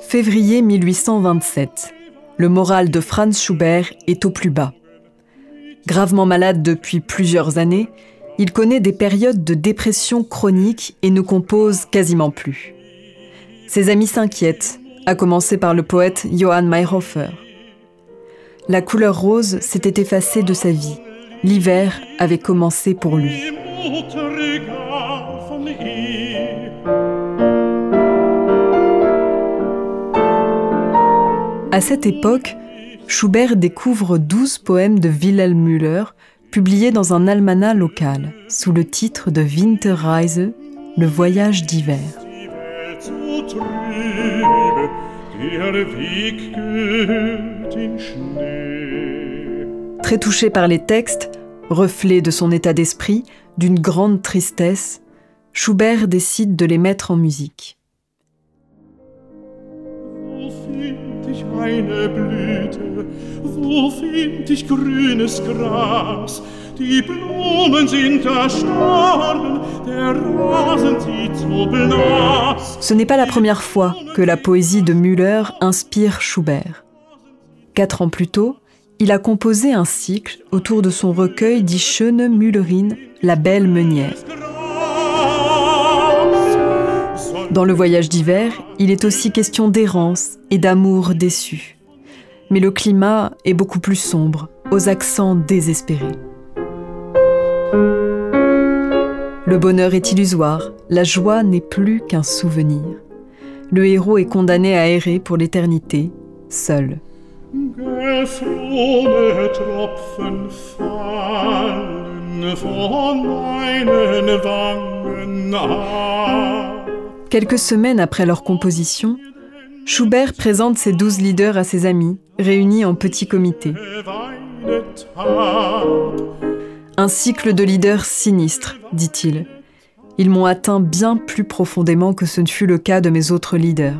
Février 1827. Le moral de Franz Schubert est au plus bas. Gravement malade depuis plusieurs années, il connaît des périodes de dépression chronique et ne compose quasiment plus. Ses amis s'inquiètent, à commencer par le poète Johann Mayhofer. La couleur rose s'était effacée de sa vie. L'hiver avait commencé pour lui. À cette époque, Schubert découvre douze poèmes de Wilhelm Müller, publiés dans un almanach local, sous le titre de Winterreise, le voyage d'hiver. Très touché par les textes, reflet de son état d'esprit, d'une grande tristesse, Schubert décide de les mettre en musique. Ce n'est pas la première fois que la poésie de Müller inspire Schubert. Quatre ans plus tôt, il a composé un cycle autour de son recueil dit Schöne Müllerin, la belle meunière. Dans le voyage d'hiver, il est aussi question d'errance et d'amour déçu. Mais le climat est beaucoup plus sombre, aux accents désespérés. Le bonheur est illusoire, la joie n'est plus qu'un souvenir. Le héros est condamné à errer pour l'éternité, seul. Quelques semaines après leur composition, Schubert présente ses douze leaders à ses amis, réunis en petit comité. Un cycle de leaders sinistres, dit-il. Ils m'ont atteint bien plus profondément que ce ne fut le cas de mes autres leaders.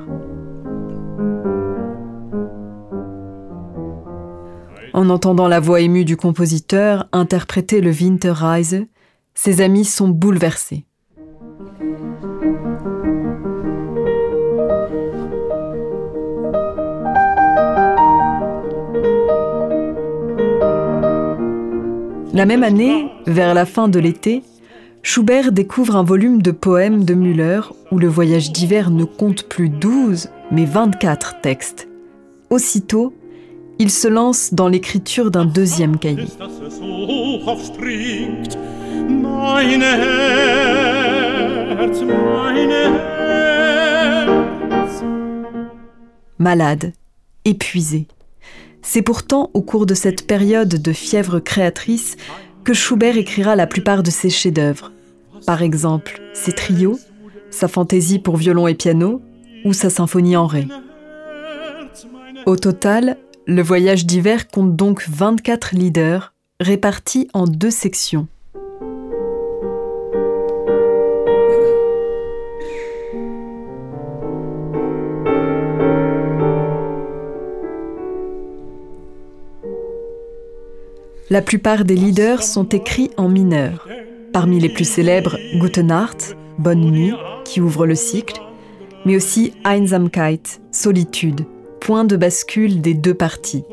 En entendant la voix émue du compositeur interpréter le Winterreise, ses amis sont bouleversés. La même année, vers la fin de l'été, Schubert découvre un volume de poèmes de Müller où le voyage d'hiver ne compte plus 12, mais 24 textes. Aussitôt, il se lance dans l'écriture d'un deuxième cahier. Malade, épuisé, c'est pourtant au cours de cette période de fièvre créatrice que Schubert écrira la plupart de ses chefs-d'œuvre. Par exemple, ses trios, sa fantaisie pour violon et piano ou sa symphonie en ré. Au total, le voyage d'hiver compte donc 24 leaders répartis en deux sections. La plupart des leaders sont écrits en mineur. Parmi les plus célèbres, Gute Bonne nuit, qui ouvre le cycle, mais aussi Einsamkeit, Solitude, point de bascule des deux parties,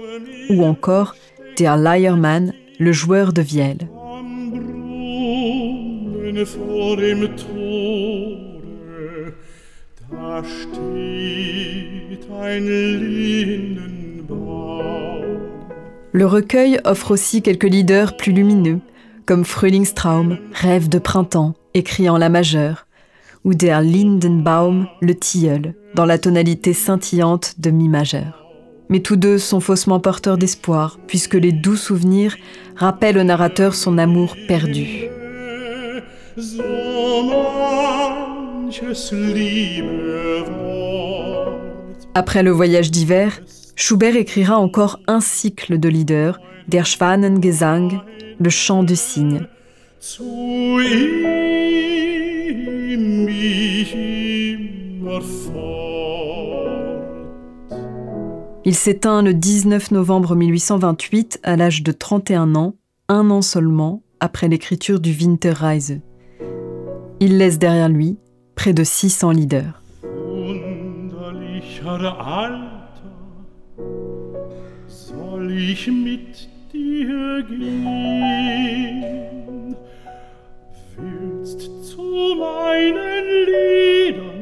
ou encore Der Leiermann, le joueur de vielle. Le recueil offre aussi quelques leaders plus lumineux, comme Frühlingstraum, Rêve de printemps, écrit en la majeure, ou Der Lindenbaum, le tilleul, dans la tonalité scintillante de mi majeur. Mais tous deux sont faussement porteurs d'espoir, puisque les doux souvenirs rappellent au narrateur son amour perdu. Après le voyage d'hiver, Schubert écrira encore un cycle de leaders, Der Schwanengesang, le chant du cygne. Il s'éteint le 19 novembre 1828 à l'âge de 31 ans, un an seulement après l'écriture du Winterreise. Il laisse derrière lui près de 600 leaders. soll ich mit dir gehen? jetzt zu meinen Liedern.